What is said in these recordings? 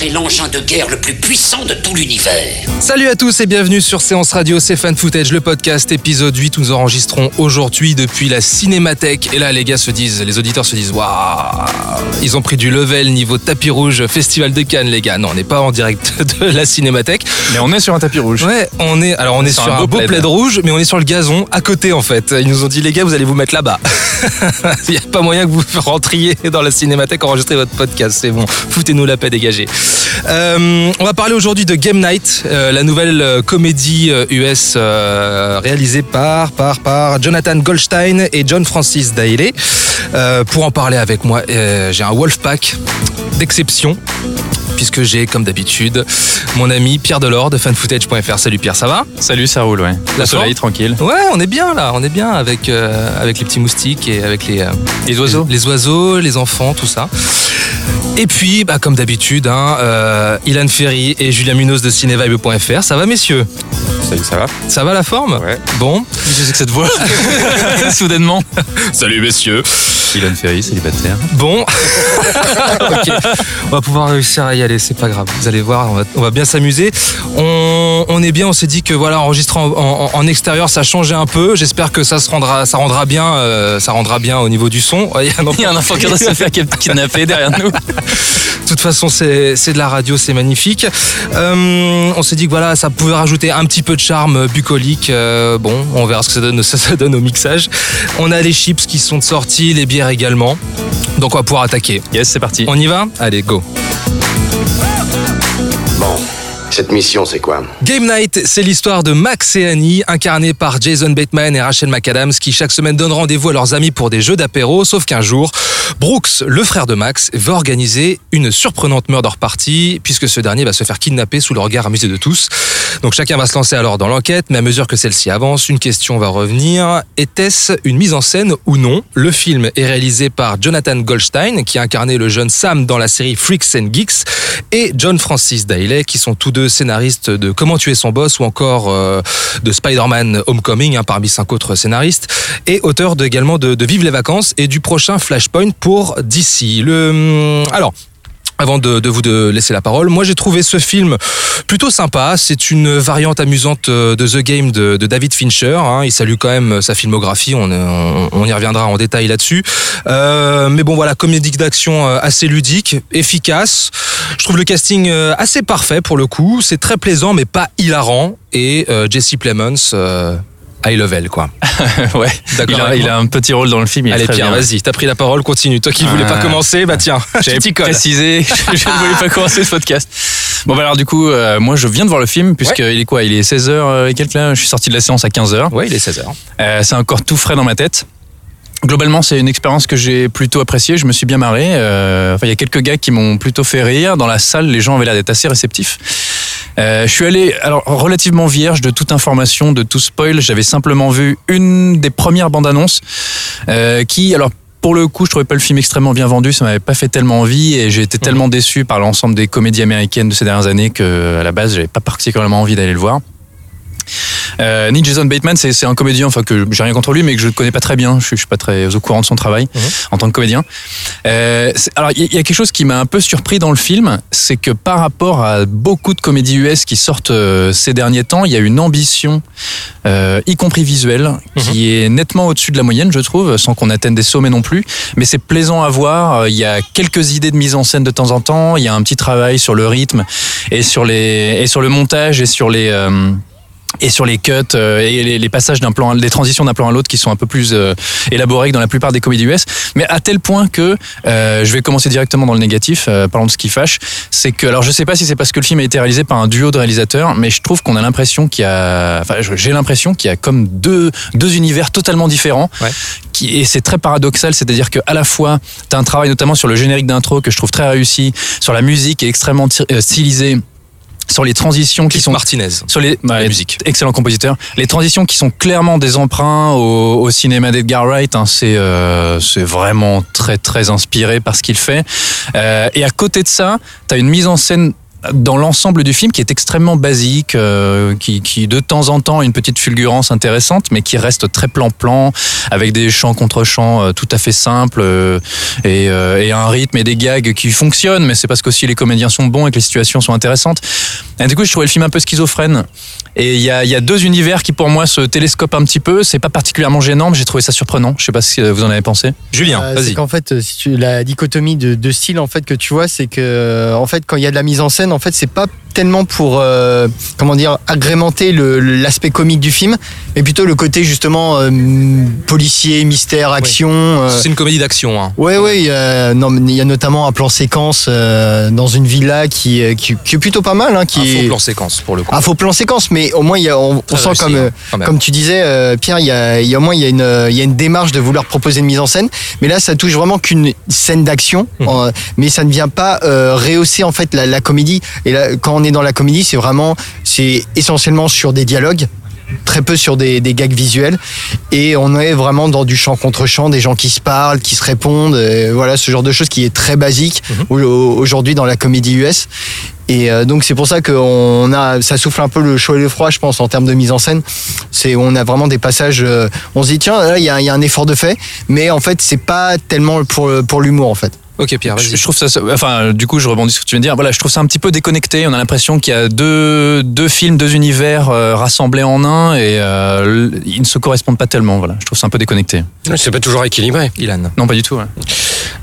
C'est l'engin de guerre le plus puissant de tout l'univers. Salut à tous et bienvenue sur Séance Radio, c'est Fan Footage, le podcast épisode 8 où nous enregistrons aujourd'hui depuis la Cinémathèque. Et là les gars se disent, les auditeurs se disent, waouh, ils ont pris du level niveau tapis rouge, festival de Cannes les gars. Non, on n'est pas en direct de la Cinémathèque. Mais on est sur un tapis rouge. Ouais, on est, alors on est sur, un, beau plaid. rouge, mais on est sur le gazon à côté en fait. Ils nous ont dit les gars, vous allez vous mettre là-bas. Il n'y a pas moyen que vous rentriez dans la Cinémathèque enregistrer votre podcast, c'est bon. Foutez-nous la paix, dégagée. Euh, on va parler aujourd'hui de Game Night, euh, la nouvelle euh, comédie US euh, réalisée par, par, par Jonathan Goldstein et John Francis Daly. Pour en parler avec moi, j'ai un Wolfpack d'exception. Puisque j'ai, comme d'habitude, mon ami Pierre Delors de fanfootage.fr. Salut Pierre, ça va? Salut, ça roule, ouais. La Le soleil, tranquille. Ouais, on est bien là, on est bien avec, euh, avec les petits moustiques et avec les, euh, Les oiseaux les, les oiseaux, les enfants, tout ça. Et puis, bah, comme d'habitude, hein, euh, Ilan Ferry et Julien Munoz de cinevibe.fr. Ça va, messieurs? Salut, ça va Ça va la forme? Ouais. Bon. Qu'est-ce que c'est que cette voix Soudainement. Salut, messieurs. Ilan Ferry, célibataire. Bon. Ok. On va pouvoir réussir à y aller, c'est pas grave. Vous allez voir, on va, on va bien s'amuser. On, on est bien, on s'est dit que voilà, enregistrer en, en- en extérieur, ça changeait un peu. J'espère que ça se rendra, ça rendra bien, euh, ça rendra bien au niveau du son. Il y a un enfant qui se faire kidnapper derrière nous. De toute façon, c'est de la radio, c'est magnifique. Euh, on s'est dit que voilà, ça pouvait rajouter un petit peu de charme bucolique. Euh, bon, on verra ce que ça donne, ça, ça donne au mixage. On a les chips qui sont sortis, les bières également. Donc on va pouvoir attaquer. Yes, c'est parti. On y va? Allez, go. Bon, cette mission, c'est quoi Game Night, c'est l'histoire de Max et Annie, incarnés par Jason Bateman et Rachel McAdams, qui chaque semaine donnent rendez-vous à leurs amis pour des jeux d'apéro, sauf qu'un jour, Brooks, le frère de Max, va organiser une surprenante murder party, puisque ce dernier va se faire kidnapper sous le regard amusé de tous. Donc chacun va se lancer alors dans l'enquête, mais à mesure que celle-ci avance, une question va revenir. Était-ce une mise en scène ou non? Le film est réalisé par Jonathan Goldstein, qui a incarné le jeune Sam dans la série Freaks and Geeks, et John Francis Daley, qui sont tous deux scénaristes de Comment tuer son boss ou encore euh, de Spider-Man Homecoming, hein, parmi cinq autres scénaristes, et auteur également de, de Vive les vacances et du prochain Flashpoint pour DC. Le, hum, alors, avant de, de vous de laisser la parole, moi j'ai trouvé ce film plutôt sympa. C'est une variante amusante euh, de The Game de, de David Fincher. hein. Il salue quand même sa filmographie. On, on, on y reviendra en détail là-dessus. Euh, mais bon voilà, comédie d'action euh, assez ludique, efficace. Je trouve le casting euh, assez parfait pour le coup. C'est très plaisant mais pas hilarant. Et euh, Jesse Plemons. euh, High level quoi. ouais. D'accord Il a, il a un petit rôle dans le film. Il Allez Pierre, vas-y, t'as pris la parole, continue. Toi qui voulais pas commencer, bah tiens, je J'avais précisé, je ne voulais pas commencer ce podcast. Bon, bah alors du coup, euh, moi je viens de voir le film, puisqu'il est quoi Il est 16h et quelques là, je suis sorti de la séance à 15h. Ouais, il est 16h. Euh, c'est encore tout frais dans ma tête. Globalement, c'est une expérience que j'ai plutôt appréciée. Je me suis bien marré. Euh, enfin, il y a quelques gars qui m'ont plutôt fait rire. Dans la salle, les gens avaient l'air d'être assez réceptifs. Euh, je suis allé alors relativement vierge de toute information, de tout spoil. J'avais simplement vu une des premières bandes annonces euh, qui, alors. Pour le coup, je trouvais pas le film extrêmement bien vendu, ça m'avait pas fait tellement envie et j'ai été tellement déçu par l'ensemble des comédies américaines de ces dernières années que à la base, j'avais pas particulièrement envie d'aller le voir. Euh, Nick Jason Bateman, c'est un comédien, enfin que j'ai rien contre lui, mais que je ne connais pas très bien. Je je suis pas très au courant de son travail Mhm. en tant que comédien. Euh, alors il y, y a quelque chose qui m'a un peu surpris dans le film, c'est que par rapport à beaucoup de comédies US qui sortent euh, ces derniers temps, il y a une ambition, euh, y compris visuelle, qui est nettement au-dessus de la moyenne, je trouve, sans qu'on atteigne des sommets non plus. Mais c'est plaisant à voir. Euh, Il y a quelques idées de mise en scène de temps en temps. Il y a un petit travail sur le rythme et sur les et sur le montage et sur les euh, et sur les cuts euh, et les, les passages d'un plan, les transitions d'un plan à l'autre qui sont un peu plus euh, élaborées que dans la plupart des comédies US, mais à tel point que euh, je vais commencer directement dans le négatif, euh, parlant de ce qui fâche, c'est que alors je sais pas si c'est parce que le film a été réalisé par un duo de réalisateurs, mais je trouve qu'on a l'impression qu'il y a, enfin j'ai l'impression qu'il y a comme deux deux univers totalement différents, Ouais. qui, et c'est très paradoxal, c'est-à-dire que à la fois tu as un travail notamment sur le générique d'intro que je trouve très réussi, sur la musique qui est extrêmement euh, stylisée sur les transitions qui sont Martinez. sur les, ouais, musique. excellent compositeur. Les transitions qui sont clairement des emprunts au, au cinéma d'Edgar Wright, hein, c'est euh, c'est vraiment très très inspiré par ce qu'il fait. Euh, et à côté de ça, t'as une mise en scène dans l'ensemble du film qui est extrêmement basique, euh, qui, qui de temps en temps a une petite fulgurance intéressante, mais qui reste très plan-plan, avec des chants contre chants euh, tout à fait simples euh, et, et un rythme et des gags qui fonctionnent, mais c'est parce qu'aussi les comédiens sont bons et que les situations sont intéressantes. Et du coup, je trouvais le film un peu schizophrène. Et il y a, il y a deux univers qui pour moi se télescopent un petit peu. C'est pas particulièrement gênant, mais j'ai trouvé ça surprenant. Je sais pas si vous en avez pensé. Julien, vas-y. qu'en fait, si tu, la dichotomie de, de style en fait que tu vois, c'est que en fait, quand il y a de la mise en scène, en fait, c'est pas tellement pour euh, comment dire agrémenter l'aspect comique du film, mais plutôt le côté justement euh, policier, mystère, action. euh, C'est une comédie d'action. Hein. Ouais, ouais, il y a, non, mais il y a notamment un plan séquence dans une villa qui, qui, qui est plutôt pas mal. Hein, qui Un est... faux plan séquence pour le coup. Un faux plan séquence, mais au moins il y a, on, sent réussi, comme, hein, comme tu disais, Pierre, il y a, il y a au moins il y a une, il y a une démarche de vouloir proposer une mise en scène. Mais là, ça touche vraiment qu'une scène d'action, euh, mais ça ne vient pas rehausser en fait la, la comédie. Et là, quand on est dans la comédie, c'est vraiment, c'est essentiellement sur des dialogues très peu sur des, des gags visuels. Et on est vraiment dans du chant contre chant des gens qui se parlent qui se répondent euh, voilà ce genre de choses qui est très basique Mhm. au- au- aujourd'hui dans la comédie US et euh, donc c'est pour ça que on a ça souffle un peu le chaud et le froid je pense en termes de mise en scène. C'est on a vraiment des passages euh, on se dit tiens là il y a, y a un effort de fait. Mais en fait c'est pas tellement pour pour l'humour en fait Ok, Pierre, Je, vas-y. je trouve ça, enfin, du coup, je rebondis sur ce que tu viens de dire. Voilà, je trouve ça un petit peu déconnecté. On a l'impression qu'il y a deux, deux films, deux univers euh, rassemblés en un et euh, ils ne se correspondent pas tellement. Voilà, je trouve ça un peu déconnecté. C'est pas toujours équilibré. Ilan. Non, pas du tout. ouais.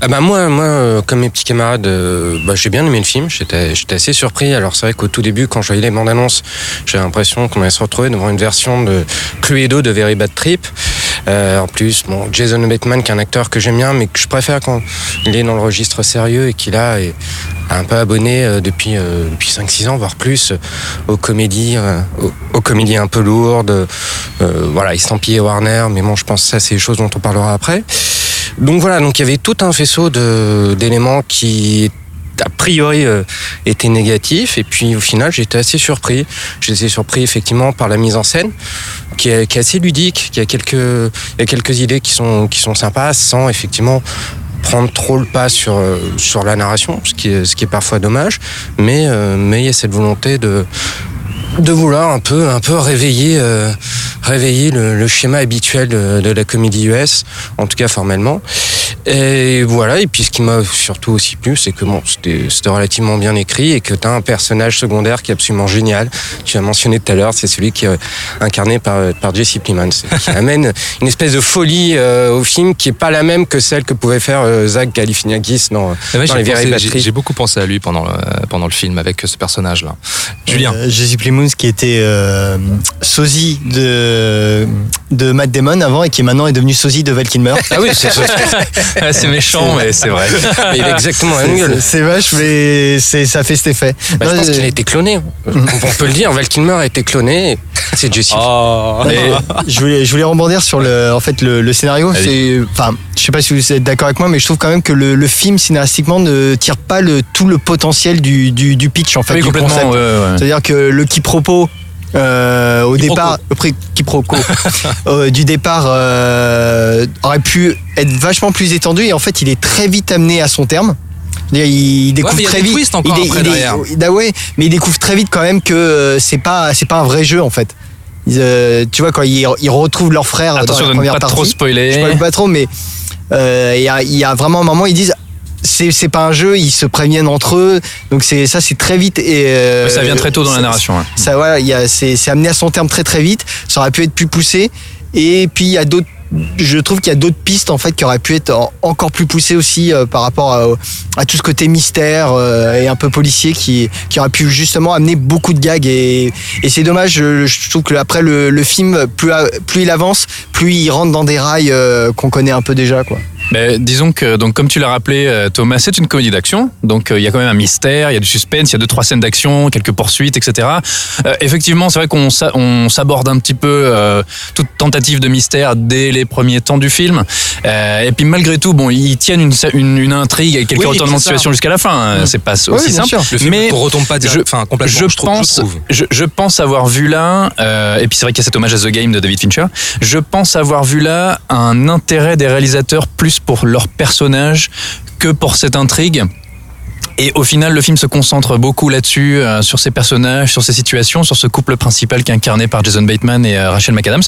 Ah bah moi, moi, euh, comme mes petits camarades, euh, bah, j'ai bien aimé le film. J'étais, j'étais assez surpris. Alors c'est vrai qu'au tout début, quand je voyais les bandes annonces, j'avais l'impression qu'on allait se retrouver devant une version de Cluedo de Very Bad Trip. Euh, en plus, bon, Jason Bateman, qui est un acteur que j'aime bien, mais que je préfère quand il est dans le registre sérieux et qu'il a un peu abonné euh, depuis euh, depuis 5-6 ans, voire plus, aux comédies, aux, aux comédies un peu lourdes. Euh, voilà, estampillé Warner, mais bon, je pense que ça, c'est des choses dont on parlera après. Donc voilà, donc il y avait tout un faisceau d'éléments qui a priori euh, étaient négatifs et puis au final j'étais assez surpris. J'étais surpris effectivement par la mise en scène qui est, assez ludique, qui a quelques il y a quelques idées qui sont sympas sans effectivement prendre trop le pas sur euh, la narration, ce qui est parfois dommage, mais euh, il y a cette volonté de vouloir un peu un peu réveiller euh, le schéma habituel de, de la comédie US en tout cas formellement et voilà et puis ce qui m'a surtout aussi plu c'est que bon c'était c'était relativement bien écrit et que tu as un personnage secondaire qui est absolument génial tu as mentionné tout à l'heure c'est celui qui est incarné par par Jesse Plemons qui amène une espèce de folie euh, au film qui est pas la même que celle que pouvait faire euh, Zach Galifianakis dans, Et moi, dans j'ai les pensé- Bad J'ai beaucoup pensé à lui pendant le, pendant le film avec ce personnage-là. Julien. Euh, Jesse Plemons qui était euh, sosie de de Matt Damon avant et qui maintenant est devenu sosie de Val Kilmer. ah oui c'est Ouais, c'est méchant, mais c'est vrai. il a exactement la même gueule C'est- vache, mais c'est ça fait cet effet. Bah, Non, je pense qu'il a été cloné. On peut le dire, Val Kilmer a été cloné. C'est Jesse. Oh. Je voulais, je voulais rebondir sur le, en fait, le, le scénario. Enfin, je sais pas si vous êtes d'accord avec moi, mais je trouve quand même que le, le film scénaristiquement ne tire pas le, tout le potentiel du, du, du pitch en fait, Oui, du complètement. concept. ouais, ouais. C'est-à-dire que le quiproquo. Euh, au Quiproquo. départ, pré- quiproquo euh, du départ euh, aurait pu être vachement plus étendu et en fait il est très vite amené à son terme. Il découvre très vite. il est- après il est- derrière. ouais, mais il découvre très vite quand même que euh, c'est pas c'est pas un vrai jeu en fait. Ils, tu vois quand ils, ils retrouvent leur frère Attention dans de la ne première pas trop partie. Spoiler. spoil pas trop, mais il y, a, il y a vraiment un moment ils disent c'est pas un jeu, ils se préviennent entre eux. Donc c'est ça c'est très vite et euh, ça vient très tôt dans la narration. ouais. ça voilà, c'est amené à son terme très très vite. Ça aurait pu être plus poussé. Et puis il y a d'autres je trouve qu'il y a d'autres pistes en fait qui auraient pu être en- encore plus poussées aussi euh, par rapport à, à tout ce côté mystère euh, et un peu policier qui qui aurait pu justement amener beaucoup de gags et, et c'est dommage je, je trouve que après le, le film plus plus il avance plus il rentre dans des rails euh, qu'on connaît un peu déjà quoi Mais disons que, donc, comme tu l'as rappelé, euh, Thomas, c'est une comédie d'action. Donc, euh, il y a quand même un mystère, il y a du suspense, il y a deux, trois scènes d'action, quelques poursuites, etc. Euh, effectivement, c'est vrai qu'on s'a- on s'aborde un petit peu euh, toute tentative de mystère dès les premiers temps du film. Euh, et puis, malgré tout, bon, ils tiennent une, une, une intrigue et quelques Oui, retournements de situation jusqu'à la fin. hein. C'est pas aussi Oui, simple. Le film Mais retombe pas direct, je- complètement, je, pense, trouve. je, je pense avoir vu là, euh, et puis c'est vrai qu'il y a cet hommage à The Game de David Fincher. Je pense avoir vu là un intérêt des réalisateurs plus pour leur personnage que pour cette intrigue. Et au final, le film se concentre beaucoup là-dessus, euh, sur ces personnages, sur ces situations, sur ce couple principal qui est incarné par Jason Bateman et euh, Rachel McAdams.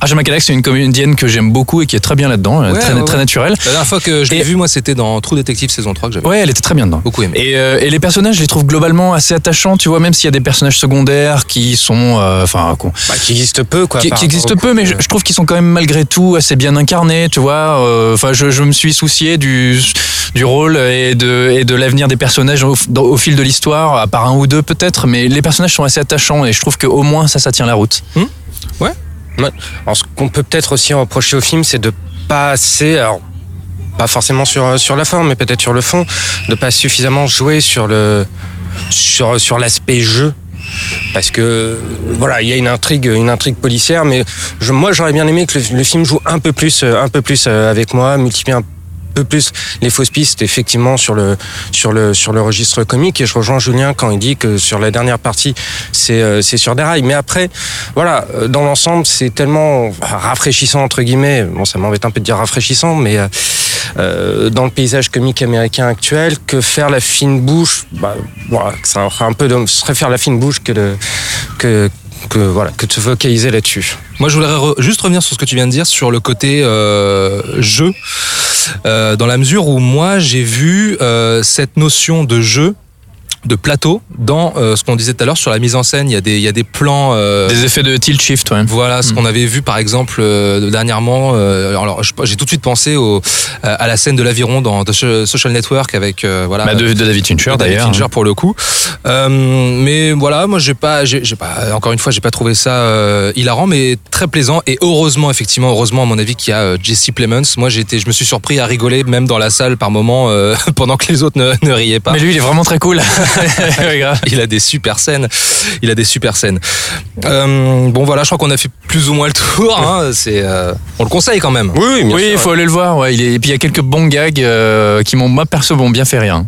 Rachel McAdams, c'est une comédienne que j'aime beaucoup et qui est très bien là-dedans, euh, Ouais, très, ouais, très ouais. naturelle. La dernière fois que je l'ai Et- vu, moi, c'était dans True Detective saison 3 que j'avais Ouais, elle était très bien dedans. beaucoup aimé. Et, et les personnages, je les trouve globalement assez attachants, tu vois, même s'il y a des personnages secondaires qui sont, enfin, qu'on- Bah, qui existe peu, quoi. qui, qui existent peu, mais je, trouve qu'ils sont quand même malgré tout assez bien incarnés, tu vois. Enfin, je, je me suis soucié du du rôle et de et de l'avenir des personnages au, fil de l'histoire, à part un ou deux peut-être, mais les personnages sont assez attachants et je trouve qu'au moins ça, ça tient la route. Alors, ce qu'on peut peut-être aussi reprocher au film, c'est de pas assez, alors pas forcément sur sur la forme, mais peut-être sur le fond, de pas suffisamment jouer sur le sur sur l'aspect jeu. Parce que voilà, il y a une intrigue, une intrigue policière, mais je, moi j'aurais bien aimé que le, le film joue un peu plus, euh, un peu plus euh, avec moi, multiplie un peu plus les fausses pistes effectivement sur le sur le sur le registre comique. Et je rejoins Julien quand il dit que sur la dernière partie c'est euh, sur des rails. Mais après voilà euh, dans l'ensemble c'est tellement rafraîchissant entre guillemets. Bon ça m'embête un peu de dire rafraîchissant mais euh, dans le paysage comique américain actuel que faire la fine bouche? Bah voilà ça un peu de serait faire la fine bouche que de que que voilà que de se focaliser là-dessus. Moi, je voudrais juste revenir sur ce que tu viens de dire sur le côté euh, jeu, euh, dans la mesure où moi j'ai vu euh, cette notion de jeu de plateau dans euh, ce qu'on disait tout à l'heure sur la mise en scène. Il y a des, il y a des plans. euh, Des effets de tilt shift, ouais. Voilà ce Mm. qu'on avait vu par exemple euh, dernièrement. euh, alors j'ai tout de suite pensé au, euh, à la scène de l'aviron dans The So- Social Network avec euh, voilà Bah, de, de David Fincher de David d'ailleurs. Fincher pour le coup. Euh, mais voilà, moi j'ai pas, j'ai pas, encore une fois, j'ai pas trouvé ça euh, hilarant, mais très plaisant et heureusement, effectivement, heureusement à mon avis qu'il y a euh, Jesse Plemons. Moi été, je me suis surpris à rigoler même dans la salle par moment euh, pendant que les autres ne, ne riaient pas. Mais lui, il est vraiment très cool. Il a des super scènes. Il a des super scènes. Euh, bon voilà, je crois qu'on a fait plus ou moins le tour. Hein, c'est, euh, on le conseille quand même. oui bien oui, sûr, il faut aller le voir. Ouais. Il est... Et puis il y a quelques bons gags euh, qui m'ont, moi perso, m'ont bien fait rire.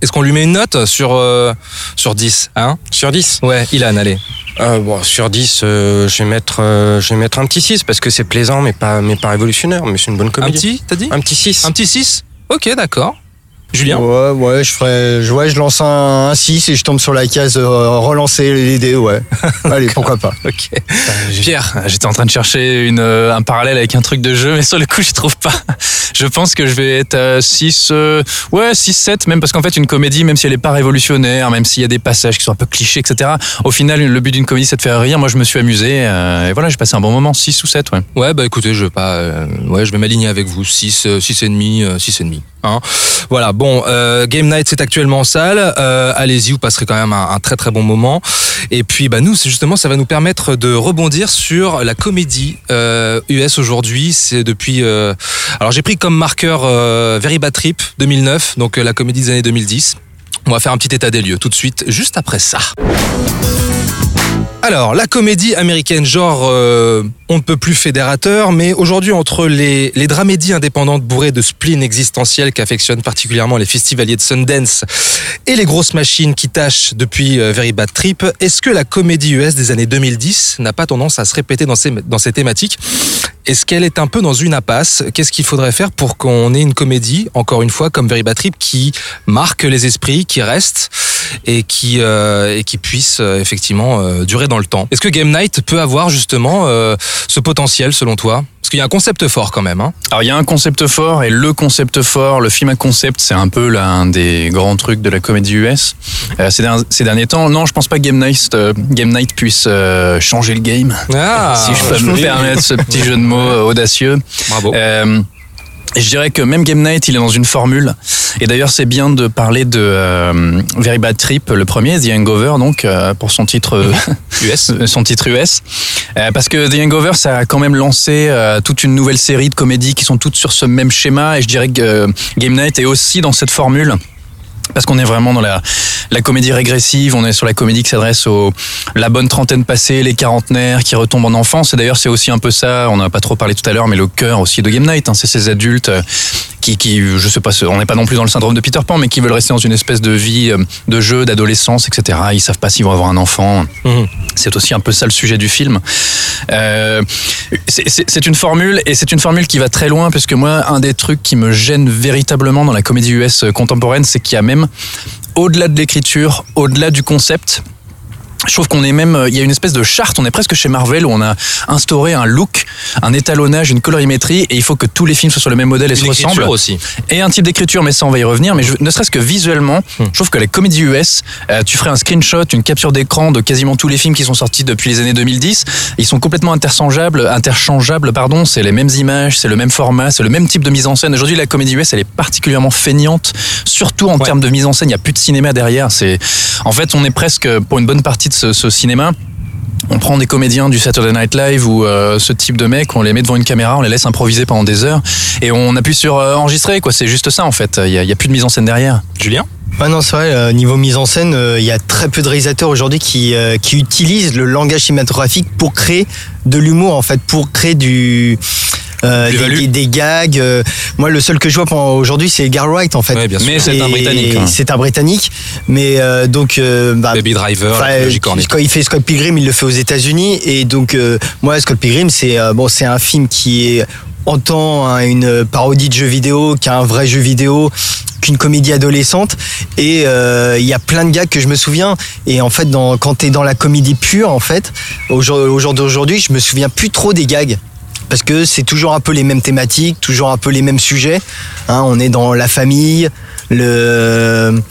Est-ce qu'on lui met une note sur euh, sur 10 hein? Sur 10 Ouais, Ilan, allez. Euh, bon, sur 10, euh, je, vais mettre, euh, je vais mettre un petit 6 parce que c'est plaisant, mais pas, mais pas révolutionnaire. Mais c'est une bonne Un comédie. petit, t'as dit? Un petit 6. Un petit 6 Ok, d'accord. Julien? Ouais, ouais, je ferais, ouais, je lance un, un 6 et je tombe sur la case euh, relancer les dés, ouais. Allez, pourquoi pas. Ok. Pierre, j'étais en train de chercher une, euh, un parallèle avec un truc de jeu, mais sur le coup, je trouve pas. Je pense que je vais être à 6, euh, ouais, 6, 7, même parce qu'en fait, une comédie, même si elle est pas révolutionnaire, même s'il y a des passages qui sont un peu clichés, etc., au final, le but d'une comédie, c'est de faire rire. Moi, je me suis amusé, euh, et voilà, j'ai passé un bon moment, 6 ou 7, ouais. Ouais, bah écoutez, je vais pas, euh, ouais, je vais m'aligner avec vous. 6, 6 et demi, 6 et demi. Hein. Voilà. Bon, euh, Game Night c'est actuellement en salle. Euh, Allez-y, vous passerez quand même un, très très bon moment. Et puis, bah nous, justement, ça va nous permettre de rebondir sur la comédie euh, US aujourd'hui. C'est depuis. euh, alors, j'ai pris comme marqueur euh, Very Bad Trip 2009, donc euh, la comédie des années 2010. On va faire un petit état des lieux tout de suite, juste après ça. Alors, la comédie américaine, genre euh, on ne peut plus fédérateur, mais aujourd'hui entre les, les dramédies indépendantes bourrées de spleen existentiel qu'affectionnent particulièrement les festivaliers de Sundance et les grosses machines qui tâchent depuis euh, Very Bad Trip, est-ce que la comédie US des années 2010 n'a pas tendance à se répéter dans ces, dans ces thématiques? Est-ce qu'elle est un peu dans une impasse? Qu'est-ce qu'il faudrait faire pour qu'on ait une comédie, encore une fois, comme Very Bad Trip, qui marque les esprits, qui reste? Et qui, euh, et qui puisse euh, effectivement euh, durer dans le temps Est-ce que Game Night peut avoir justement euh, ce potentiel selon toi? Parce qu'il y a un concept fort quand même. Hein Alors il y a un concept fort et le concept fort, le film à concept, c'est un peu l'un des grands trucs de la comédie US euh, ces, derniers, ces derniers temps. Non, je pense pas que Game Night, euh, Game Night puisse euh, changer le game, ah, si je peux me permettre ce petit jeu de mots euh, audacieux. Bravo. Euh, Et je dirais que même Game Night, il est dans une formule. Et d'ailleurs, c'est bien de parler de euh, Very Bad Trip, le premier, The Hangover, donc euh, pour son titre euh, US, son titre US, Euh, parce que The Hangover, ça a quand même lancé euh, toute une nouvelle série de comédies qui sont toutes sur ce même schéma. Et je dirais que euh, Game Night est aussi dans cette formule. Parce qu'on est vraiment dans la, la comédie régressive, on est sur la comédie qui s'adresse aux la bonne trentaine passée, les quarantenaires qui retombent en enfance. Et d'ailleurs, c'est aussi un peu ça, on n'a pas trop parlé tout à l'heure, mais le cœur aussi de Game Night, hein, c'est ces adultes euh, qui, qui, je sais pas, on n'est pas non plus dans le syndrome de Peter Pan, mais qui veulent rester dans une espèce de vie euh, de jeu, d'adolescence, etc. Ils savent pas s'ils vont avoir un enfant. Mhm. C'est aussi un peu ça le sujet du film. Euh, c'est- une formule et c'est une formule qui va très loin parce que moi, un des trucs qui me gêne véritablement dans la comédie US contemporaine, c'est qu'il y a même au-delà de l'écriture, au-delà du concept, je trouve qu'on est même, euh, il y a une espèce de charte, on est presque chez Marvel où on a instauré un look, un étalonnage, une colorimétrie et il faut que tous les films soient sur le même modèle et se Une écriture ressemblent. aussi. Et un type d'écriture, mais ça on va y revenir. Mais je- ne serait-ce que visuellement, Hmm. je trouve que la comédie US, euh, tu ferais un screenshot, une capture d'écran de quasiment tous les films qui sont sortis depuis les années 2010. Ils sont complètement interchangeables, interchangeables, pardon. C'est les mêmes images, c'est le même format, c'est le même type de mise en scène. Aujourd'hui, la comédie US, elle est particulièrement feignante, surtout en Ouais. termes de mise en scène. Il n'y a plus de cinéma derrière. C'est, en fait, on est presque pour une bonne partie ce, cinéma. On prend des comédiens du Saturday Night Live ou euh, ce type de mecs, on les met devant une caméra, on les laisse improviser pendant des heures et on appuie sur euh, enregistrer. Quoi, c'est juste ça en fait. Il y y a plus de mise en scène derrière. Julien? Ouais, non, c'est vrai, euh, niveau mise en scène, euh, il y a très peu de réalisateurs aujourd'hui qui, euh, qui utilisent le langage cinématographique pour créer de l'humour, en fait, pour créer du. euh, des, des- des gags. euh, moi, le seul que je vois pendant- aujourd'hui, c'est Edgar Wright, en fait. Ouais, bien sûr. Mais c'est un Britannique. hein. C'est un Britannique. Mais euh, donc. euh, bah, Baby Driver, quand il fait Scott Pilgrim, il le fait aux États-Unis et donc euh, moi Scott Pilgrim c'est euh, bon c'est un film qui est autant hein, une parodie de jeu vidéo qu'un vrai jeu vidéo qu'une comédie adolescente. Et euh, il y a plein de gags que je me souviens. Et en fait dans, quand t'es dans la comédie pure en fait au jour, au jour d'aujourd'hui je me souviens plus trop des gags. Parce que c'est toujours un peu les mêmes thématiques, toujours un peu les mêmes sujets. Hein, on est dans la famille, le,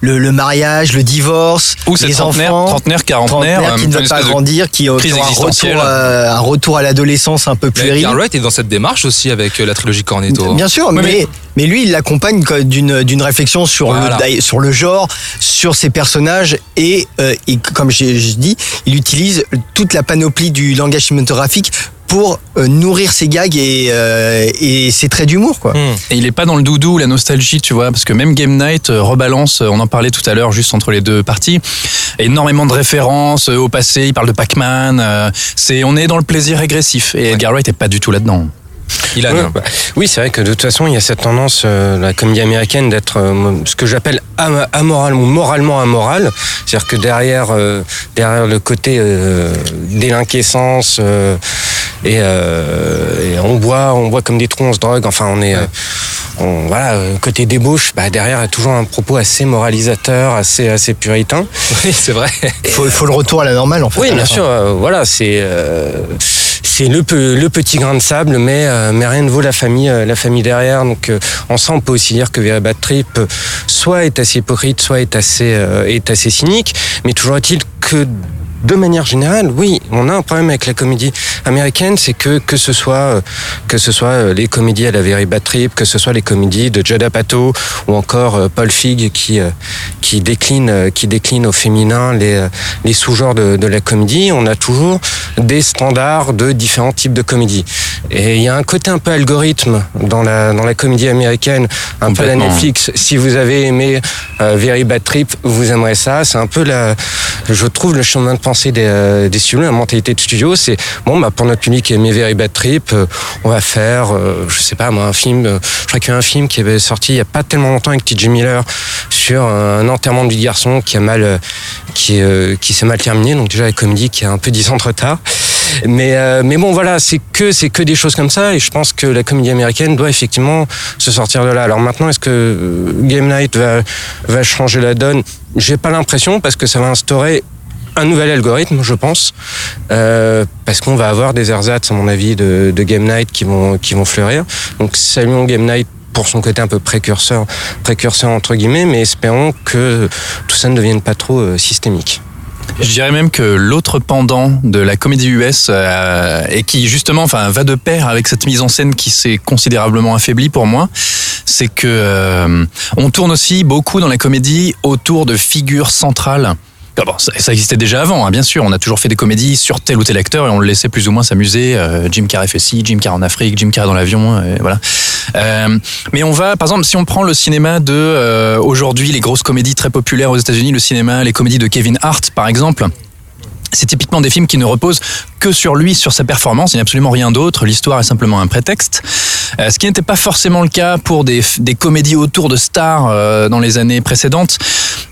le, le mariage, le divorce, Ou les trentenaire, enfants, trentenaire, quarantenaire, trentenaires qui euh, ne veulent pas grandir, qui, ont un retour, euh, un retour à l'adolescence un peu puéril. Edgar Wright est dans cette démarche aussi avec euh, la trilogie Cornetto. Bien sûr, mais, mais lui, il l'accompagne d'une d'une réflexion sur, Voilà. le, sur le genre, sur ses personnages, et, euh, et comme j'ai dit, il utilise toute la panoplie du langage cinématographique pour euh, nourrir ses gags et, euh, et ses traits d'humour. quoi. Hmm. Et il est pas dans le doudou, la nostalgie, tu vois, parce que même Game Night euh, rebalance, euh, on en parlait tout à l'heure, juste entre les deux parties, énormément de références euh, au passé, il parle de Pac-Man, euh, c'est, on est dans le plaisir régressif, et Edgar Wright est pas du tout là-dedans. Il a Ouais, bah, oui, c'est vrai que de toute façon, il y a cette tendance, euh, la comédie américaine, d'être euh, ce que j'appelle am- amoral ou moralement amoral. C'est-à-dire que derrière, euh, derrière le côté euh, délinquescence euh, et, euh, et on boit, on boit comme des trous, on se drogue. Enfin, on est, euh, on, voilà, euh, côté débauche. Bah, derrière, il y a toujours un propos assez moralisateur, assez, assez puritain. Oui, c'est vrai. Il faut, il faut le retour à la normale, en fait. Oui, bien sûr. euh, voilà, c'est euh, c'est le, le petit grain de sable, mais euh, mais rien ne vaut la famille euh, la famille derrière. Donc euh, en ça, on peut aussi dire que Very Bad Trip euh, soit est assez hypocrite, soit est assez euh, est assez cynique. Mais toujours est-il que de manière générale, oui, on a un problème avec la comédie américaine, c'est que que ce soit euh, que ce soit euh, les comédies à la Very Bad Trip, que ce soit les comédies de Judd Apatow ou encore euh, Paul Feig qui qui décline qui décline au féminin les les sous-genres de, de la comédie, on a toujours des standards de différents types de comédies. Et il y a un côté un peu algorithme dans la dans la comédie américaine, un peu la. Netflix. Si vous avez aimé Very Bad Trip, vous aimerez ça. C'est un peu la, je trouve le chemin de des, euh, studios, la mentalité de studio, c'est bon bah pour notre public qui aimait Very Bad Trip, euh, on va faire, euh, je sais pas moi, un film. je crois qu'il y a un film qui avait sorti il y a pas tellement longtemps avec T.J. Miller sur un enterrement de garçon qui a mal, qui qui s'est mal terminé. Donc déjà la comédie qui a un peu 10 ans de retard. Mais mais bon voilà, c'est que c'est que des choses comme ça et je pense que la comédie américaine doit effectivement se sortir de là. Alors maintenant, est-ce que Game Night va va changer la donne? J'ai pas l'impression parce que ça va instaurer un nouvel algorithme, je pense, euh, parce qu'on va avoir des ersatz, à mon avis, de, Game Night qui vont qui vont fleurir. Donc saluons Game Night pour son côté un peu précurseur, précurseur entre guillemets, mais espérons que tout ça ne devienne pas trop euh, systémique. Je dirais même que l'autre pendant de la comédie US euh, et qui justement, enfin, va de pair avec cette mise en scène qui s'est considérablement affaiblie pour moi, c'est que on tourne aussi beaucoup dans la comédie autour de figures centrales. Ah ça, existait déjà avant, hein, bien sûr. On a toujours fait des comédies sur tel ou tel acteur et on le laissait plus ou moins s'amuser. Euh, Jim Carrey fait Jim Carrey en Afrique, Jim Carrey dans l'avion, euh, voilà. Euh, mais on va, par exemple, si on prend le cinéma de euh, aujourd'hui, les grosses comédies très populaires aux États-Unis, le cinéma, les comédies de Kevin Hart, par exemple. C'est typiquement des films qui ne reposent que sur lui, sur sa performance. Il n'y a absolument rien d'autre. L'histoire est simplement un prétexte. Euh, ce qui n'était pas forcément le cas pour des, des comédies autour de stars euh, dans les années précédentes.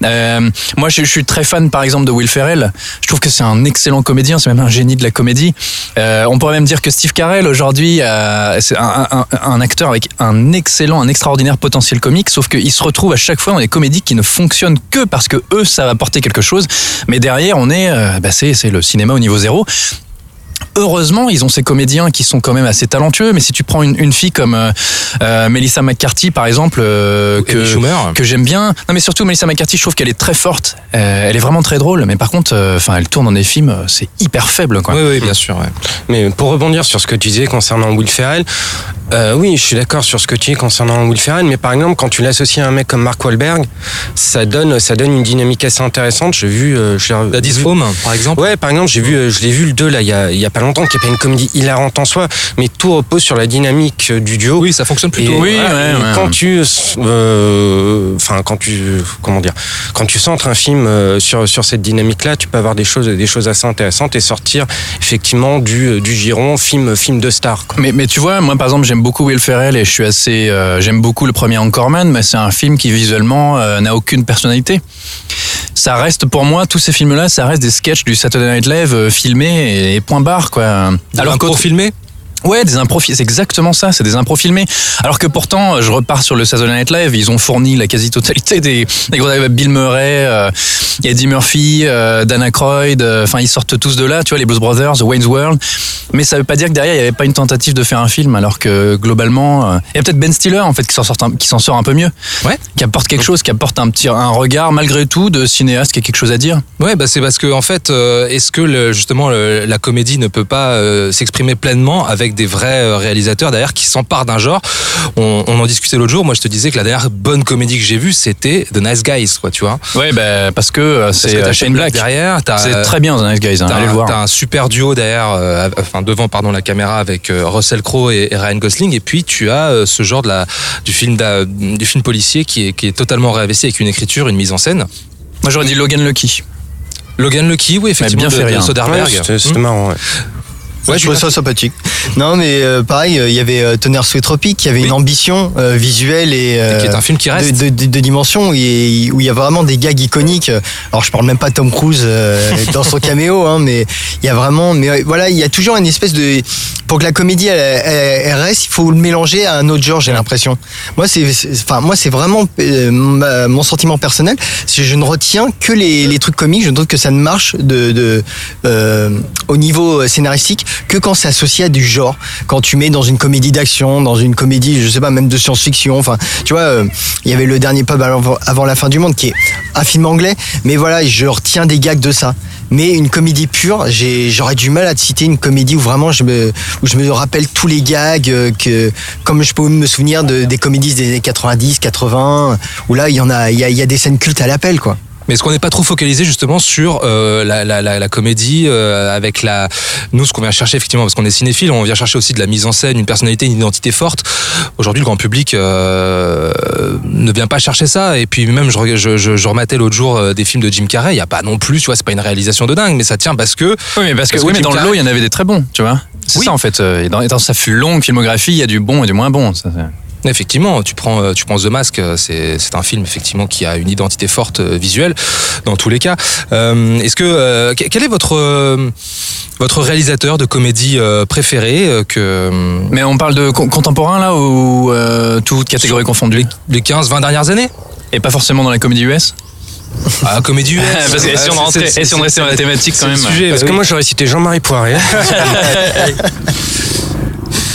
Euh, moi, je, suis très fan, par exemple, de Will Ferrell. Je trouve que c'est un excellent comédien. C'est même un génie de la comédie. On pourrait même dire que Steve Carell aujourd'hui, c'est un, acteur avec un excellent, un extraordinaire potentiel comique. Sauf qu'il se retrouve à chaque fois dans des comédies qui ne fonctionnent que parce que eux, ça va apporter quelque chose. Mais derrière, on est, bah, c'est c'est le cinéma au niveau zéro. Heureusement, ils ont ces comédiens qui sont quand même assez talentueux. Mais si tu prends une, une fille comme euh, euh, Melissa McCarthy, par exemple, euh, que, j'aime bien. Non, mais surtout Melissa McCarthy, je trouve qu'elle est très forte. Euh, elle est vraiment très drôle. Mais par contre, euh, enfin, elle tourne dans des films, c'est hyper faible, quoi. Oui, oui, bien sûr. ouais. Mais pour rebondir sur ce que tu disais concernant Will Ferrell, euh, oui, je suis d'accord sur ce que tu dis concernant Will Ferrell, mais par exemple, quand tu l'associes à un mec comme Mark Wahlberg, ça donne, ça donne une dynamique assez intéressante. J'ai vu, euh, vu- Home, par exemple. Ouais, par exemple, j'ai vu, je l'ai vu le 2 là, il y a, il y a pas longtemps, qui est pas une comédie hilarante en soi, mais tout repose sur la dynamique euh, du duo. Oui, ça fonctionne plutôt. Et Oui, voilà, ouais, et ouais, quand ouais. tu, euh, enfin, quand tu, comment dire, quand tu centres un film euh, sur sur cette dynamique-là, tu peux avoir des choses, des choses assez intéressantes et sortir effectivement du du giron film film de star. Quoi. Mais, mais tu vois, moi par exemple, j'aime beaucoup Will Ferrell et je suis assez, euh, j'aime beaucoup le premier Anchorman, mais c'est un film qui visuellement euh, n'a aucune personnalité. Ça reste pour moi tous ces films-là, ça reste des sketchs du Saturday Night Live euh, filmés et, et point barre quoi. Alors qu'au- pour filmer? Ouais, des impros, c'est exactement ça, c'est des impros filmés. Alors que pourtant, je repars sur le Saturday Night Live, ils ont fourni la quasi-totalité des, des gros Bill Murray, euh, Eddie Murphy, euh, Dan Aykroyd, euh, enfin ils sortent tous de là, tu vois, les Blues Brothers, The Wayne's World. Mais ça veut pas dire que derrière il y avait pas une tentative de faire un film, alors que globalement, euh, il y a peut-être Ben Stiller en fait qui s'en sort, un- qui s'en sort un peu mieux, Ouais. qui apporte quelque chose, qui apporte un petit un regard malgré tout de cinéaste qui a quelque chose à dire. Ouais, bah c'est parce que en fait, euh, est-ce que le- justement le- la comédie ne peut pas s'exprimer pleinement avec des vrais euh, réalisateurs derrière qui s'emparent d'un genre on, on en discutait l'autre jour. Moi, je te disais que la dernière bonne comédie que j'ai vue, c'était The Nice Guys, quoi, tu vois. Ouais, bah, parce que euh, c'est euh, Shane Black. derrière, C'est très bien, The Nice Guys, hein, T'as allez le un, voir. t'as un super duo derrière, euh, enfin devant pardon la caméra avec euh, Russell Crowe et, et Ryan Gosling, et puis tu as euh, ce genre de la du film du film policier qui est, qui est totalement réinvesti avec une écriture, une mise en scène. Moi j'aurais dit Logan Lucky. Logan Lucky, oui effectivement, bien de, fait de rien. Soderbergh. Ouais, c'était c'était Hmm. marrant. Ouais. Ouais, je trouve ça sympathique. Non, mais euh, pareil, euh, il y avait euh, Tonnerre sous les tropiques, qui avait Oui. une ambition euh, visuelle et, euh, qui est un film qui reste. de, de, de dimension où il y a- où il y a vraiment des gags iconiques. Alors je parle même pas de Tom Cruise euh, dans son caméo, hein, mais il y a vraiment, mais euh, voilà, il y a toujours une espèce de, pour que la comédie elle, elle- elle reste, il faut le mélanger à un autre genre. J'ai l'impression. Moi c'est, enfin moi c'est vraiment euh, ma- mon sentiment personnel. Je ne retiens que les, les trucs comiques. Je trouve que ça ne marche de, de euh, au niveau scénaristique que quand c'est associé à du genre. Quand tu mets dans une comédie d'action, dans une comédie, je sais pas, même de science-fiction. Enfin, tu vois, euh, il y avait le dernier pub avant, la fin du monde qui est un film anglais. Mais voilà, je retiens des gags de ça. Mais une comédie pure, j'aurais du mal à te citer une comédie où vraiment je me, où je me rappelle tous les gags euh, que, comme je peux me souvenir de, des comédies des années 90, 80, où là il y en a, il a, y a des scènes cultes à l'appel, quoi. Mais est-ce qu'on n'est pas trop focalisé justement sur euh, la, la, la, la comédie euh, avec la nous ce qu'on vient chercher effectivement parce qu'on est cinéphile, on vient chercher aussi de la mise en scène, une personnalité, une identité forte. Aujourd'hui, le grand public euh, ne vient pas chercher ça. Et puis même, je, je, je, je rematais l'autre jour des films de Jim Carrey. Il y a pas non plus, tu vois, c'est pas une réalisation de dingue, mais ça tient parce que Oui, mais parce que, Parce que oui, mais Jim dans le Carrey- lot, il y en avait des très bons, tu vois. C'est Oui. ça en fait. et Dans, et dans sa fut longue filmographie, il y a du bon et du moins bon. Ça, Effectivement, tu prends, euh, tu prends The Mask, euh, c'est c'est un film effectivement qui a une identité forte euh, visuelle dans tous les cas. Euh, Est-ce que euh, que- quel est votre euh, votre réalisateur de comédie préféré que Mais on parle de con- contemporain là ou euh, toute catégorie confondue les 15-20 dernières années Et pas forcément dans la comédie US Ah, comédie US. Parce que si on Ouais, rentrait, c'est- et si on c'est- restait dans la thématique quand même. sujet, Parce bah que oui. moi j'aurais cité Jean-Marie Poiré.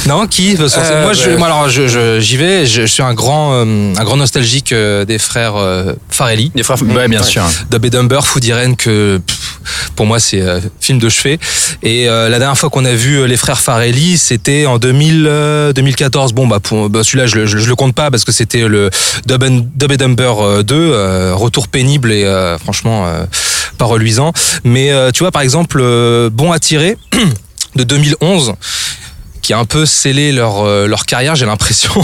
Non, qui Euh, Moi, je, bah- moi, alors, je- je- j'y vais. Je, je suis un grand, euh, un grand nostalgique euh, des frères euh, Farelli. Des frères, ouais, bien Ouais. sûr. Dub et Dumber, Food Irene, que pff, Pour moi, c'est euh, film de chevet. Et euh, la dernière fois qu'on a vu les frères Farelli, c'était en 2000, euh, 2014. Bon, bah, pour, bah, celui-là, je, le- je, je le compte pas parce que c'était le Dub and, Dub and Dumber euh, 2, euh, retour pénible et euh, franchement euh, pas reluisant. Mais euh, tu vois, par exemple, euh, Bon à tirer de 2011 qui a un peu scellé leur euh, leur carrière, j'ai l'impression.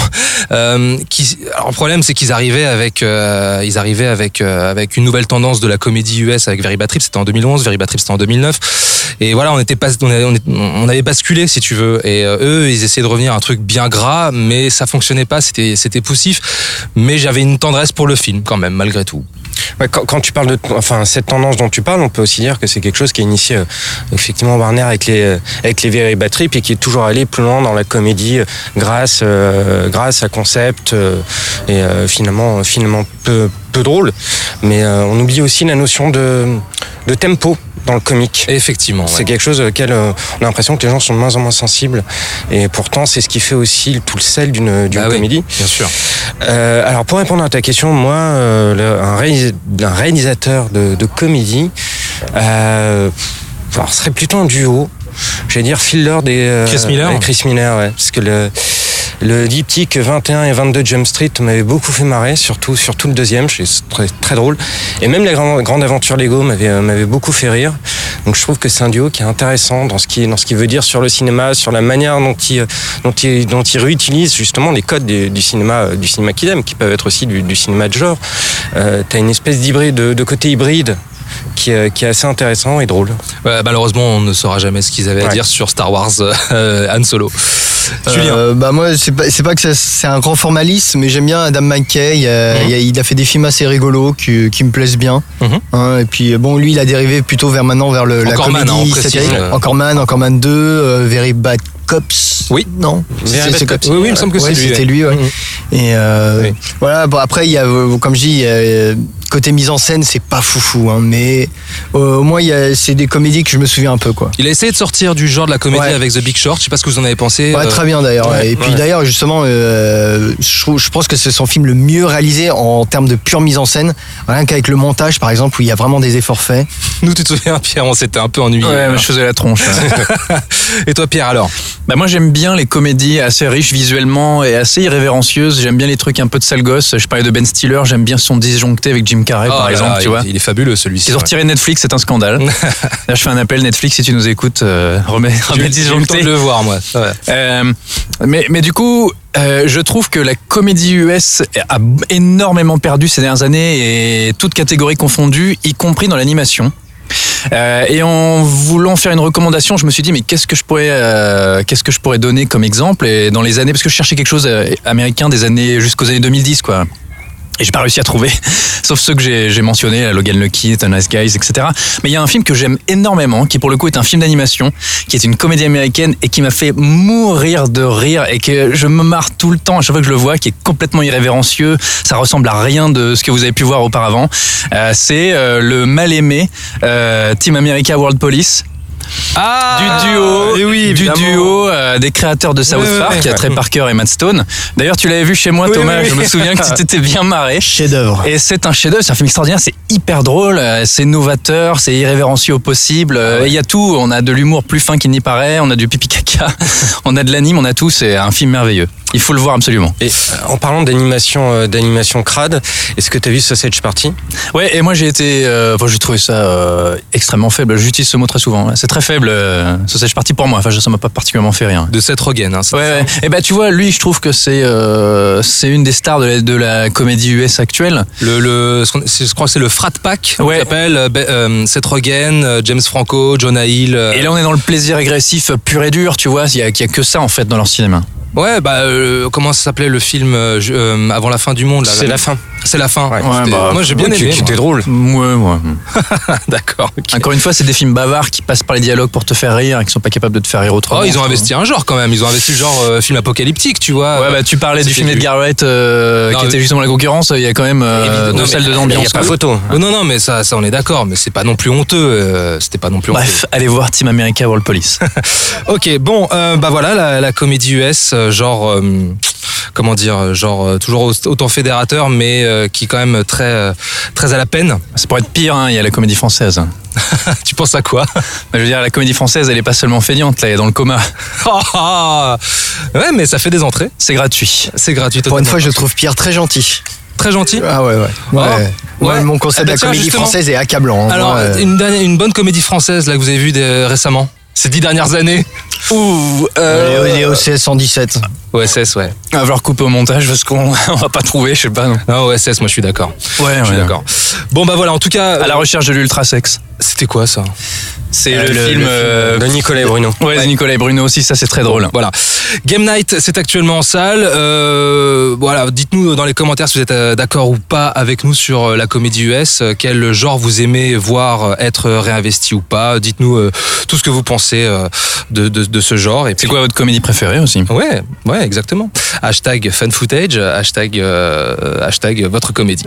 Euh, qui, alors le problème, c'est qu'ils arrivaient avec euh, ils arrivaient avec euh, avec une nouvelle tendance de la comédie US avec Very Bad Trip, c'était en 2011, Very Bad Trip c'était en 2009. Et voilà, on était pas on, avait, basculé si tu veux. Et eux, ils essayaient de revenir à un truc bien gras, mais ça fonctionnait pas, c'était c'était poussif. Mais j'avais une tendresse pour le film quand même, malgré tout. Quand, tu parles de, enfin, cette tendance dont tu parles, on peut aussi dire que c'est quelque chose qui a initié euh, effectivement Warner avec les euh, avec les Very Bad Trip et qui est toujours allé plus loin dans la comédie euh, grâce euh, grâce à concept et finalement finalement peu drôle. Mais euh, on oublie aussi la notion de de tempo dans le comique. Effectivement. C'est ouais. quelque chose auquel euh, on a l'impression que les gens sont de moins en moins sensibles. Et pourtant, c'est ce qui fait aussi tout le sel d'une d'une Ah oui, comédie. bien sûr. Euh, alors pour répondre à ta question, moi, le- un, réalis- un réalisateur de, de comédie, alors, ce serait plutôt un duo. Je vais dire Phil Lord et Chris Miller et Chris Miller, ouais, parce que le le diptyque 21 et 22 Jump Street m'avait beaucoup fait marrer, surtout surtout le deuxième, c'est très très drôle. Et même la grande, grande aventure Lego m'avait euh, m'avait beaucoup fait rire. Donc je trouve que c'est un duo qui est intéressant dans ce qui dans ce qu'il veut dire sur le cinéma, sur la manière dont il dont il dont il réutilise justement les codes du, du cinéma euh, du cinéma qu'il aime, qui peuvent être aussi du, du cinéma de genre. Euh, T'as une espèce d'hybride de, de côté hybride qui, est- qui est assez intéressant et drôle. Ouais, malheureusement, on ne saura jamais ce qu'ils avaient à dire sur Star Wars euh, Han Solo. Julien. Euh, bah moi c'est pas c'est pas que c'est un grand formaliste mais j'aime bien Adam McKay euh, Mhm. il, a, fait des films assez rigolos qui, qui me plaisent bien Mhm. Hein, et puis bon lui il a dérivé plutôt vers maintenant vers le, la Man, comédie hein, précise, satirique euh. Encore Man Encore Man 2 euh, Very Bad Cops Oui. non C'est- Cops. Oui, oui, il me semble que Ouais, c'est lui, c'était ouais. lui ouais. Mhm. et euh, Oui. voilà bon après il y a euh, comme je dis a, euh, côté mise en scène c'est pas foufou hein, mais euh, au moins il y a c'est des comédies que je me souviens un peu quoi Il a essayé de sortir du genre de la comédie Ouais. avec The Big Short. Je sais pas ce que vous en avez pensé. Ouais, euh, très bien d'ailleurs. ouais, et puis ouais. d'ailleurs, justement, euh, je, pense que c'est son film le mieux réalisé en termes de pure mise en scène. Rien qu'avec le montage, par exemple, où il y a vraiment des efforts faits. Nous, tu te souviens, Pierre, on s'était un peu ennuyé. Ouais, je faisais la tronche. Et toi, Pierre, alors? Bah moi j'aime bien les comédies assez riches visuellement et assez irrévérencieuses. J'aime bien les trucs un peu de sale gosse. Je parlais de Ben Stiller, j'aime bien son disjoncté avec Jim Carrey Oh par là exemple, là, tu il, vois. il est fabuleux celui-ci. Ils ont retiré Netflix, c'est un scandale. Là je fais un appel Netflix si tu nous écoutes, euh, remets, remets J'ai le temps disjoncté. de le voir, moi. Ouais. Euh, mais, mais du coup, euh, je trouve que la comédie US a énormément perdu ces dernières années et toutes catégories confondues, y compris dans l'animation. Euh, et en voulant faire une recommandation, je me suis dit mais qu'est-ce que je pourrais, euh, qu'est-ce que je pourrais donner comme exemple Et dans les années, parce que je cherchais quelque chose euh, américain des années jusqu'aux années 2010 quoi. Et j'ai pas réussi à trouver, sauf ceux que j'ai mentionnés, Logan Lucky, The Nice Guys, etc. Mais il y a un film que j'aime énormément, qui pour le coup est un film d'animation, qui est une comédie américaine et qui m'a fait mourir de rire et que je me marre tout le temps à chaque fois que je le vois, qui est complètement irrévérencieux. Ça ressemble à rien de ce que vous avez pu voir auparavant. Euh, C'est euh, le mal aimé euh, Team America World Police Ah du duo, eh oui, du duo euh, des créateurs de South Ouais, ouais, Park, ouais. Trey Parker et Matt Stone. D'ailleurs, tu l'avais vu chez moi, Oui, Thomas. oui, oui. Je me souviens que tu t'étais bien marré. Chef-d'œuvre. Et c'est un chef-d'œuvre, c'est un film extraordinaire, c'est hyper drôle, euh, c'est novateur, c'est irrévérencieux au possible. euh, Il y a tout, on a de l'humour plus fin qu'il n'y paraît, on a du pipi caca, on a de l'anime, on a tout, c'est un film merveilleux. Il faut le voir absolument. Et euh, en parlant d'animation, euh, d'animation crade, est-ce que tu as vu Sausage Party? Ouais, et moi j'ai été, euh, enfin, j'ai trouvé ça euh, extrêmement faible. J'utilise ce mot très souvent. C'est très faible. Euh, Sausage Party pour moi. Enfin, ça m'a pas particulièrement fait rire. De Seth Rogen. Hein, Ouais, ça ouais. Et ben tu vois, lui, je trouve que c'est euh, c'est une des stars de la, de la comédie US actuelle. Le, le, je crois que c'est le Frat Pack. Ouais. S'appelle euh, euh, Seth Rogen, James Franco, Jonah Hill. euh. Et là, on est dans le plaisir régressif pur et dur, tu vois. Il y y a que ça en fait dans leur cinéma. Ouais, bah comment ça s'appelait le film euh, euh, avant la fin du monde C'est la fin. C'est la fin. Ouais. C'était- bah, moi j'ai bien Ouais, aimé. qui était moi. drôle. Ouais, ouais. D'accord. Encore une fois, c'est des films bavards qui passent par les dialogues pour te faire rire et qui sont pas capables de te faire rire autrement. Oh, ils ont investi un genre quand même. Ils ont investi le genre euh, film apocalyptique, tu vois. Ouais, bah tu parlais du C'était film du- d'Edgar Wright euh, Non, qui mais- était justement la concurrence. Il y a quand même euh, deux mais- salles de Il l'ambiance. n'y a pas photo. Oh, non, non, mais ça, ça on est d'accord, mais c'est pas non plus honteux. euh, C'était pas non plus Bref, allez voir Team America World Police. Ok, bon, euh, bah voilà, la, la comédie US, genre, euh, comment dire, genre euh, toujours au- autant fédérateur, mais euh, qui est quand même très, euh, très à la peine. Ça pourrait être pire, hein, il y a la comédie française. tu penses à quoi? Je veux dire, la comédie française, elle est pas seulement feignante, là, elle est dans le coma. Ah, ah. Ouais, mais ça fait des entrées. C'est gratuit. C'est gratuit. Pour une fois, je trouve Pierre très gentil. très gentil? Ah ouais, ouais. Ouais. ouais. Ouais, mon concept bah de la tiens, comédie justement. française est accablant. hein. Alors, Moi, euh, une, dernière- une bonne comédie française là que vous avez vue des- récemment ces dix dernières années Ouh, euh, il est au CS 117. OSS, ouais. On va falloir couper au montage parce qu'on on va pas trouver, je sais pas. Non. Non, OSS, moi je suis d'accord. Ouais, Je suis d'accord. Bon, bah voilà, en tout cas, À la recherche de l'ultrasex. c'était quoi ça? C'est Euh, le, film. euh, de Nicolas et Bruno. Ouais, Nicolas et Bruno aussi, ça c'est très drôle. Voilà. Game Night, c'est actuellement en salle. Euh, voilà, dites-nous dans les commentaires si vous êtes euh, d'accord ou pas avec nous sur euh, la comédie US. euh, Quel genre vous aimez voir euh, être réinvesti ou pas? Dites-nous euh, tout ce que vous pensez euh, de, de, de ce genre. Et C'est quoi votre comédie préférée aussi? Ouais, ouais, exactement. Hashtag fun footage, hashtag, euh, hashtag votre comédie.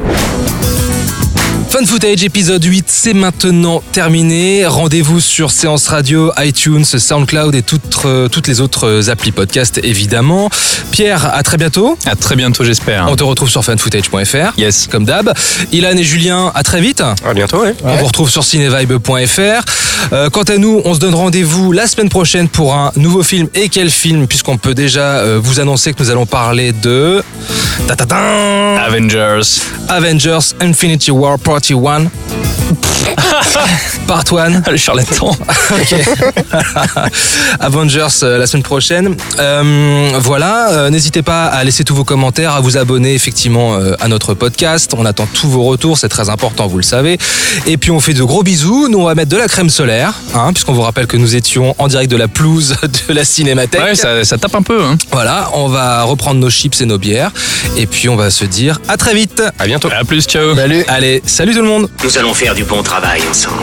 Fun Footage épisode 8, c'est maintenant terminé. Rendez-vous sur Séance Radio, iTunes, SoundCloud et toutes, euh, toutes les autres euh, applis podcast évidemment. Pierre, à très bientôt. À très bientôt, j'espère. On te retrouve sur funfootage.fr. Yes. Comme d'hab. Ilan et Julien, à très vite. À bientôt, ouais. On vous retrouve sur cinevibe.fr. Euh, quant à nous, on se donne rendez-vous la semaine prochaine pour un nouveau film. Et quel film? Puisqu'on peut déjà euh, vous annoncer que nous allons parler de... Avengers. Avengers Infinity War Party 41. Part 1. Le charlatan. Ok. Avengers euh, la semaine prochaine. Euh, voilà, euh, n'hésitez pas à laisser tous vos commentaires, à vous abonner effectivement euh, à notre podcast. On attend tous vos retours, c'est très important, vous le savez. Et puis on fait de gros bisous. Nous on va mettre de la crème solaire, hein, puisqu'on vous rappelle que nous étions en direct de la pelouse de la Cinémathèque. Ouais, ça, ça tape un peu. Hein. Voilà, on va reprendre nos chips et nos bières, et puis on va se dire à très vite. À bientôt. À plus, ciao. Salut. Allez, salut tout le monde. Nous allons faire du bon travail ensemble.